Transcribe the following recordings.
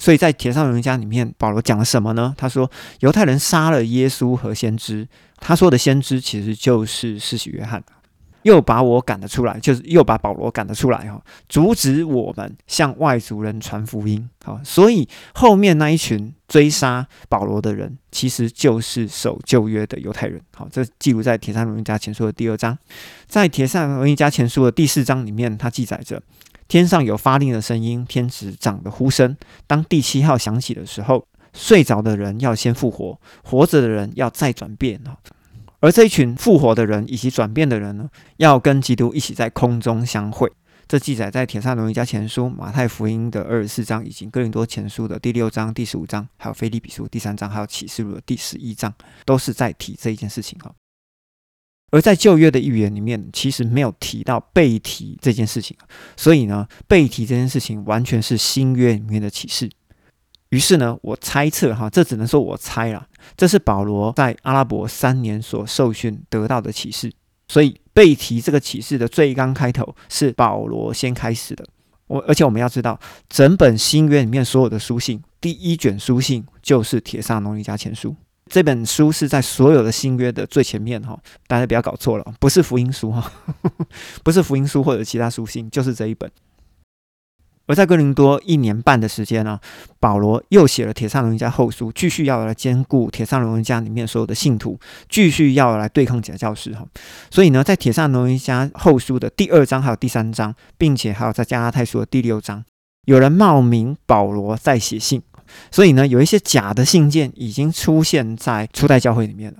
所以在铁上人家里面，保罗讲了什么呢？他说犹太人杀了耶稣和先知，他说的先知其实就是施洗约翰。又把我赶了出来，就是又把保罗赶了出来哈，阻止我们向外族人传福音。好，所以后面那一群追杀保罗的人，其实就是守旧约的犹太人。好，这记录在《铁扇罗尼迦前书》的第二章，在《铁扇罗尼迦前书》的第四章里面，它记载着天上有发令的声音，天使长的呼声。当第七号响起的时候，睡着的人要先复活，活着的人要再转变。而这一群复活的人以及转变的人呢，要跟基督一起在空中相会。这记载在《铁萨罗尼迦前书》、马太福音的二十四章，以及哥林多前书的第六章、第十五章，还有菲利比书第三章，还有启示录的第十一章，都是在提这一件事情哈。而在旧约的预言里面，其实没有提到被提这件事情，所以呢，被提这件事情完全是新约里面的启示。于是呢，我猜测哈，这只能说我猜了，这是保罗在阿拉伯三年所受训得到的启示。所以被提这个启示的最刚开头是保罗先开始的。我而且我们要知道，整本新约里面所有的书信，第一卷书信就是铁萨农尼加前书。这本书是在所有的新约的最前面哈，大家不要搞错了，不是福音书哈，不是福音书或者其他书信，就是这一本。而在哥林多一年半的时间呢，保罗又写了《铁上龙人家后书》，继续要来兼顾《铁上龙人家里面所有的信徒，继续要来对抗假教师哈。所以呢，在《铁上龙人家后书》的第二章还有第三章，并且还有在加拉太书的第六章，有人冒名保罗在写信，所以呢，有一些假的信件已经出现在初代教会里面了。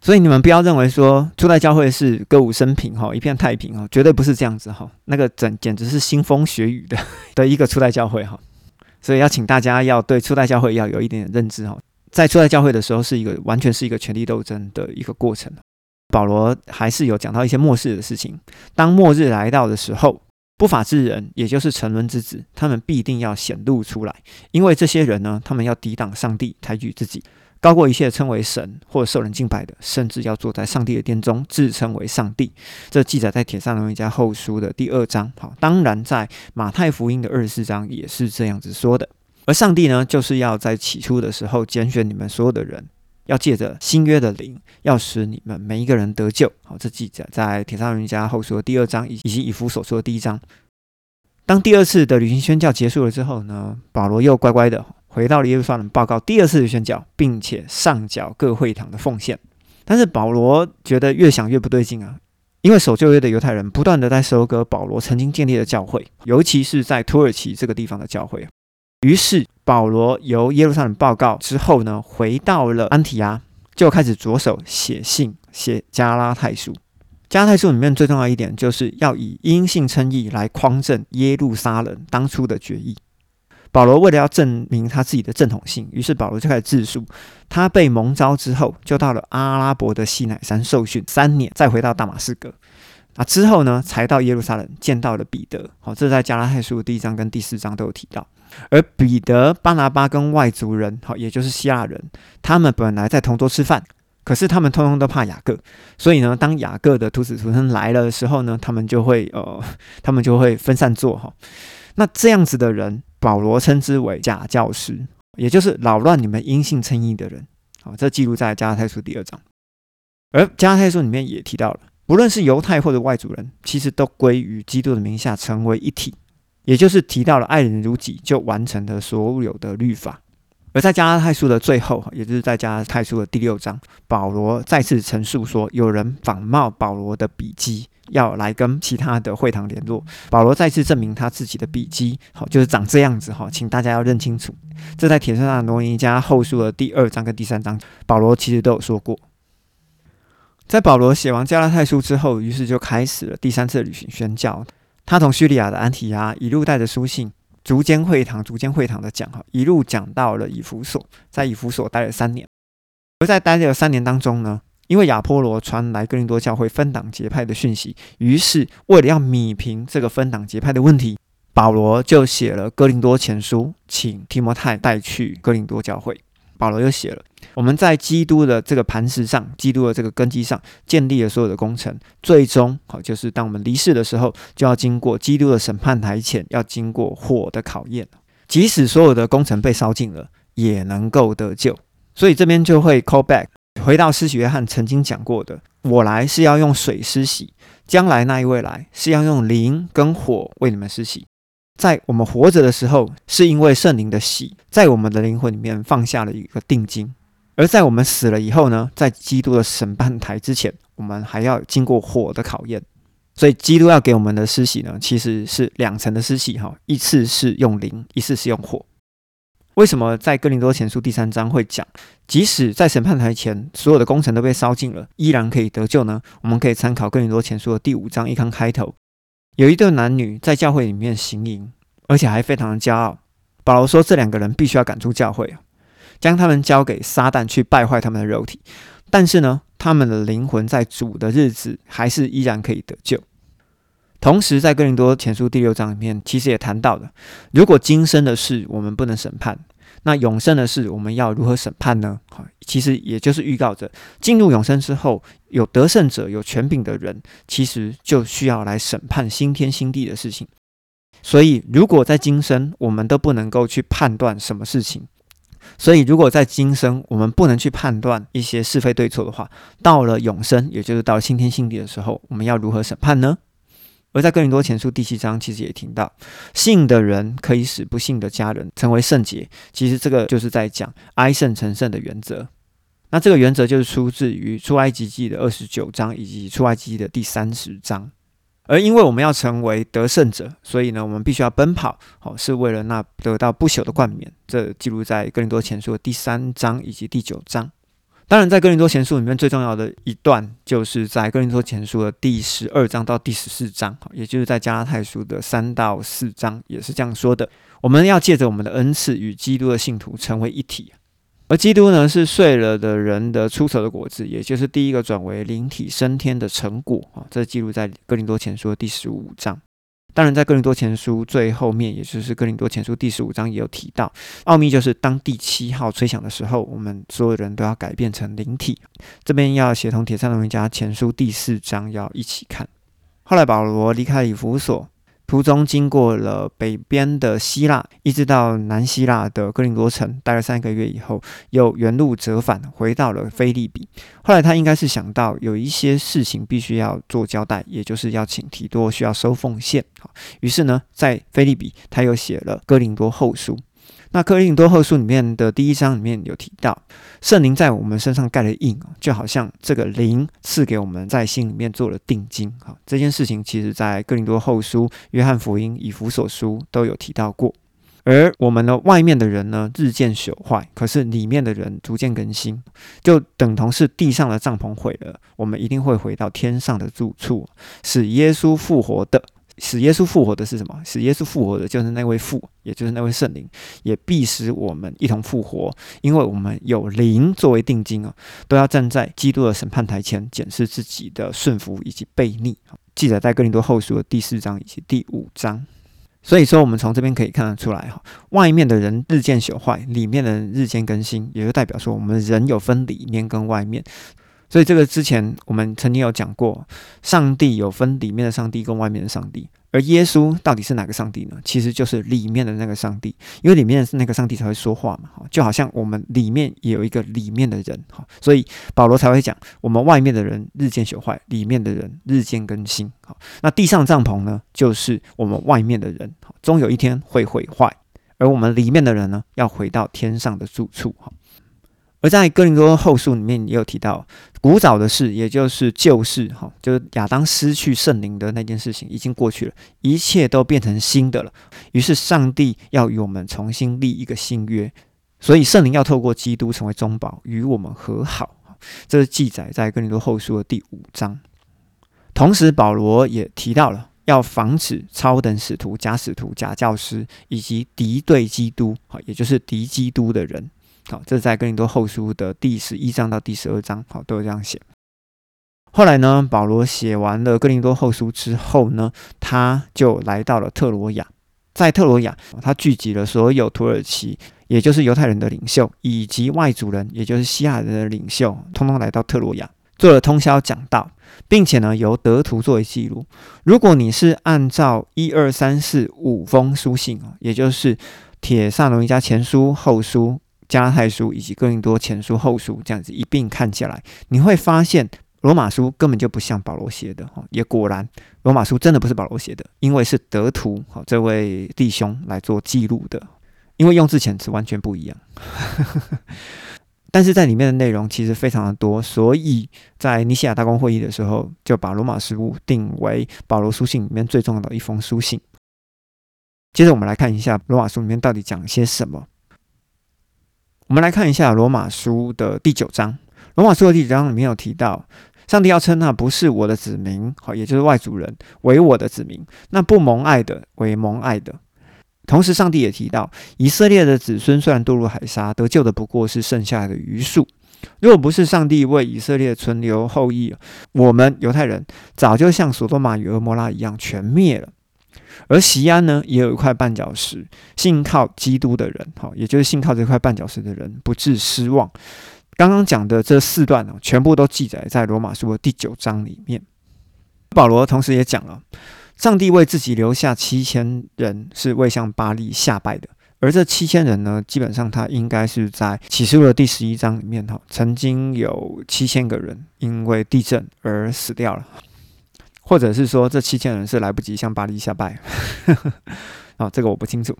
所以你们不要认为说初代教会是歌舞升平哈，一片太平哈，绝对不是这样子哈。那个整简直是腥风血雨的 的一个初代教会哈。所以要请大家要对初代教会要有一点点认知哈。在初代教会的时候，是一个完全是一个权力斗争的一个过程。保罗还是有讲到一些末世的事情。当末日来到的时候，不法之人，也就是沉沦之子，他们必定要显露出来，因为这些人呢，他们要抵挡上帝，抬举自己。高过一切称为神或受人敬拜的，甚至要坐在上帝的殿中，自称为上帝。这记载在《铁上龙一家后书》的第二章。好，当然在马太福音的二十四章也是这样子说的。而上帝呢，就是要在起初的时候拣选你们所有的人，要借着新约的灵，要使你们每一个人得救。好，这记载在《铁上人家后书》第二章，以及以弗所说的第一章。当第二次的旅行宣教结束了之后呢，保罗又乖乖的。回到了耶路撒冷报告第二次的宣教，并且上缴各会堂的奉献。但是保罗觉得越想越不对劲啊，因为守旧约的犹太人不断的在收割保罗曾经建立的教会，尤其是在土耳其这个地方的教会。于是保罗由耶路撒冷报告之后呢，回到了安提阿，就开始着手写信写加拉太书。加拉太书里面最重要一点，就是要以阴性称义来匡正耶路撒冷当初的决议。保罗为了要证明他自己的正统性，于是保罗就开始自述：他被蒙召之后，就到了阿拉伯的西乃山受训三年，再回到大马士革。啊，之后呢，才到耶路撒冷见到了彼得。好，这在加拉太书第一章跟第四章都有提到。而彼得、巴拿巴跟外族人，好，也就是希腊人，他们本来在同桌吃饭，可是他们通通都怕雅各，所以呢，当雅各的徒子徒孙来了的时候呢，他们就会呃，他们就会分散坐哈。那这样子的人。保罗称之为假教师，也就是扰乱你们因信称义的人。好，这记录在加拉太书第二章。而加拉太书里面也提到了，不论是犹太或者外族人，其实都归于基督的名下，成为一体。也就是提到了爱人如己，就完成了所有的律法。而在加拉太书的最后，也就是在加拉太书的第六章，保罗再次陈述说，有人仿冒保罗的笔迹，要来跟其他的会堂联络。保罗再次证明他自己的笔迹，好，就是长这样子哈，请大家要认清楚。这在铁圣上罗尼加后书的第二章跟第三章，保罗其实都有说过。在保罗写完加拉太书之后，于是就开始了第三次旅行宣教。他从叙利亚的安提亚一路带着书信。逐间会堂，逐间会堂的讲哈，一路讲到了以弗所，在以弗所待了三年。而在待了三年当中呢，因为亚波罗传来哥林多教会分党结派的讯息，于是为了要米平这个分党结派的问题，保罗就写了哥林多前书，请提摩太带去哥林多教会。保罗又写了，我们在基督的这个磐石上，基督的这个根基上建立了所有的工程，最终好就是当我们离世的时候，就要经过基督的审判台前，要经过火的考验。即使所有的工程被烧尽了，也能够得救。所以这边就会 call back 回到施洗约翰曾经讲过的：“我来是要用水施洗，将来那一位来是要用灵跟火为你们施洗。”在我们活着的时候，是因为圣灵的洗，在我们的灵魂里面放下了一个定金；而在我们死了以后呢，在基督的审判台之前，我们还要经过火的考验。所以，基督要给我们的施洗呢，其实是两层的施洗哈，一次是用灵，一次是用火。为什么在哥林多前书第三章会讲，即使在审判台前，所有的工程都被烧尽了，依然可以得救呢？我们可以参考哥林多前书的第五章一刚开头。有一对男女在教会里面行淫，而且还非常的骄傲。保罗说，这两个人必须要赶出教会，将他们交给撒旦去败坏他们的肉体。但是呢，他们的灵魂在主的日子还是依然可以得救。同时，在哥林多前书第六章里面，其实也谈到了，如果今生的事我们不能审判，那永生的事我们要如何审判呢？其实也就是预告着进入永生之后，有得胜者、有权柄的人，其实就需要来审判新天新地的事情。所以，如果在今生我们都不能够去判断什么事情，所以如果在今生我们不能去判断一些是非对错的话，到了永生，也就是到了新天新地的时候，我们要如何审判呢？而在哥林多前书第七章，其实也听到信的人可以使不信的家人成为圣洁。其实这个就是在讲哀圣成圣的原则。那这个原则就是出自于出埃及记的二十九章以及出埃及记的第三十章。而因为我们要成为得胜者，所以呢，我们必须要奔跑，好，是为了那得到不朽的冠冕。这记录在哥林多前书的第三章以及第九章。当然，在哥林多前书里面最重要的一段，就是在哥林多前书的第十二章到第十四章，也就是在加拉太书的三到四章，也是这样说的：我们要借着我们的恩赐，与基督的信徒成为一体。而基督呢，是睡了的人的出手的果子，也就是第一个转为灵体升天的成果啊。这记录在哥林多前书第十五章。当然，在哥林多前书最后面，也就是哥林多前书第十五章，也有提到奥秘，就是当第七号吹响的时候，我们所有人都要改变成灵体。这边要协同铁三龙家前书第四章要一起看。后来保罗离开以弗所。途中经过了北边的希腊，一直到南希腊的哥林多城，待了三个月以后，又原路折返，回到了菲利比。后来他应该是想到有一些事情必须要做交代，也就是要请提多需要收奉献。于是呢，在菲利比他又写了哥林多后书。那克林多后书里面的第一章里面有提到，圣灵在我们身上盖了印就好像这个灵赐给我们在心里面做了定金啊。这件事情其实在哥林多后书、约翰福音、以弗所书都有提到过。而我们的外面的人呢，日渐朽坏，可是里面的人逐渐更新，就等同是地上的帐篷毁了，我们一定会回到天上的住处，使耶稣复活的。使耶稣复活的是什么？使耶稣复活的就是那位父，也就是那位圣灵，也必使我们一同复活，因为我们有灵作为定金啊，都要站在基督的审判台前检视自己的顺服以及悖逆。记载在哥林多后书的第四章以及第五章。所以说，我们从这边可以看得出来哈，外面的人日渐朽坏，里面的人日渐更新，也就代表说我们人有分里面跟外面。所以这个之前我们曾经有讲过，上帝有分里面的上帝跟外面的上帝，而耶稣到底是哪个上帝呢？其实就是里面的那个上帝，因为里面是那个上帝才会说话嘛，哈，就好像我们里面也有一个里面的人，哈，所以保罗才会讲，我们外面的人日渐朽坏，里面的人日渐更新，好，那地上帐篷呢，就是我们外面的人，终有一天会毁坏，而我们里面的人呢，要回到天上的住处，哈。而在哥林多后书里面也有提到，古早的事，也就是旧事，哈，就是亚当失去圣灵的那件事情已经过去了，一切都变成新的了。于是上帝要与我们重新立一个新约，所以圣灵要透过基督成为中保，与我们和好。这是记载在哥林多后书的第五章。同时，保罗也提到了要防止超等使徒、假使徒、假教师以及敌对基督，好，也就是敌基督的人。好，这是在哥林多后书的第十一章到第十二章，好，都有这样写。后来呢，保罗写完了哥林多后书之后呢，他就来到了特罗亚。在特罗亚，他聚集了所有土耳其，也就是犹太人的领袖，以及外族人，也就是西亚人的领袖，通通来到特罗亚，做了通宵讲道，并且呢，由德图作为记录。如果你是按照一二三四五封书信，也就是。铁萨罗尼迦前书、后书、加拉太书以及哥林多前书、后书这样子一并看下来，你会发现罗马书根本就不像保罗写的哈，也果然罗马书真的不是保罗写的，因为是德图哈这位弟兄来做记录的，因为用字遣词完全不一样。但是在里面的内容其实非常的多，所以在尼西亚大公会议的时候，就把罗马书定为保罗书信里面最重要的一封书信。接着我们来看一下罗马书里面到底讲些什么。我们来看一下罗马书的第九章。罗马书的第九章里面有提到，上帝要称那不是我的子民，好，也就是外族人为我的子民；那不蒙爱的为蒙爱的。同时，上帝也提到，以色列的子孙虽然堕入海沙，得救的不过是剩下的余数。如果不是上帝为以色列存留后裔，我们犹太人早就像索多玛与俄摩拉一样全灭了。而西安呢，也有一块绊脚石，信靠基督的人，好，也就是信靠这块绊脚石的人，不致失望。刚刚讲的这四段呢，全部都记载在罗马书的第九章里面。保罗同时也讲了。上帝为自己留下七千人是为向巴利下拜的，而这七千人呢，基本上他应该是在启示录的第十一章里面哈，曾经有七千个人因为地震而死掉了，或者是说这七千人是来不及向巴黎下拜，啊，这个我不清楚。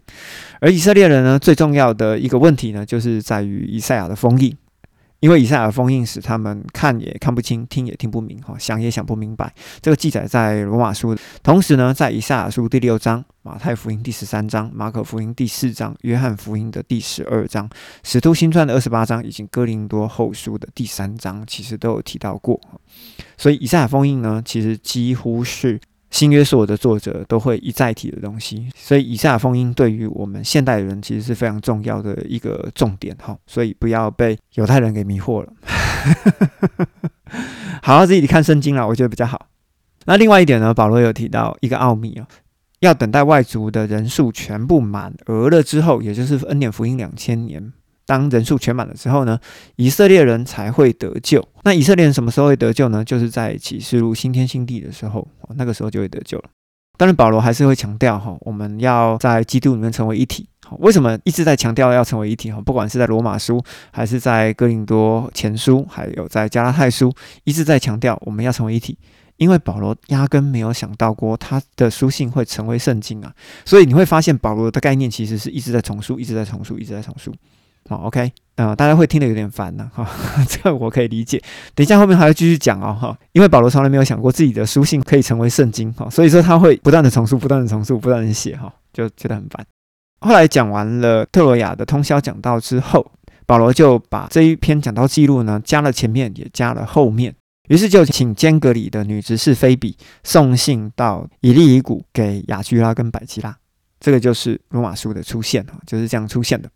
而以色列人呢，最重要的一个问题呢，就是在于以赛亚的封印。因为以赛亚封印使他们看也看不清，听也听不明，哈，想也想不明白。这个记载在罗马书，同时呢，在以赛亚书第六章、马太福音第十三章、马可福音第四章、约翰福音的第十二章、使徒新传的二十八章，以及哥林多后书的第三章，其实都有提到过。所以以赛亚封印呢，其实几乎是。新约所有的作者都会一再提的东西，所以以下封印对于我们现代人其实是非常重要的一个重点哈，所以不要被犹太人给迷惑了。好，自己看圣经了，我觉得比较好。那另外一点呢，保罗有提到一个奥秘啊，要等待外族的人数全部满额了之后，也就是恩典福音两千年。当人数全满的时候呢，以色列人才会得救。那以色列人什么时候会得救呢？就是在启示录新天新地的时候，那个时候就会得救了。当然，保罗还是会强调哈，我们要在基督里面成为一体。好，为什么一直在强调要成为一体？哈，不管是在罗马书，还是在哥林多前书，还有在加拉太书，一直在强调我们要成为一体。因为保罗压根没有想到过他的书信会成为圣经啊，所以你会发现保罗的概念其实是一直在重塑，一直在重塑，一直在重塑。好，OK，呃，大家会听得有点烦呢，哈，这个我可以理解。等一下后面还要继续讲哦，哈，因为保罗从来没有想过自己的书信可以成为圣经，哈，所以说他会不断的重述，不断的重述，不断的写，哈，就觉得很烦。后来讲完了特罗亚的通宵讲道之后，保罗就把这一篇讲道记录呢，加了前面，也加了后面，于是就请间隔里的女执事菲比送信到以利以谷给雅居拉跟百基拉，这个就是罗马书的出现，哈，就是这样出现的。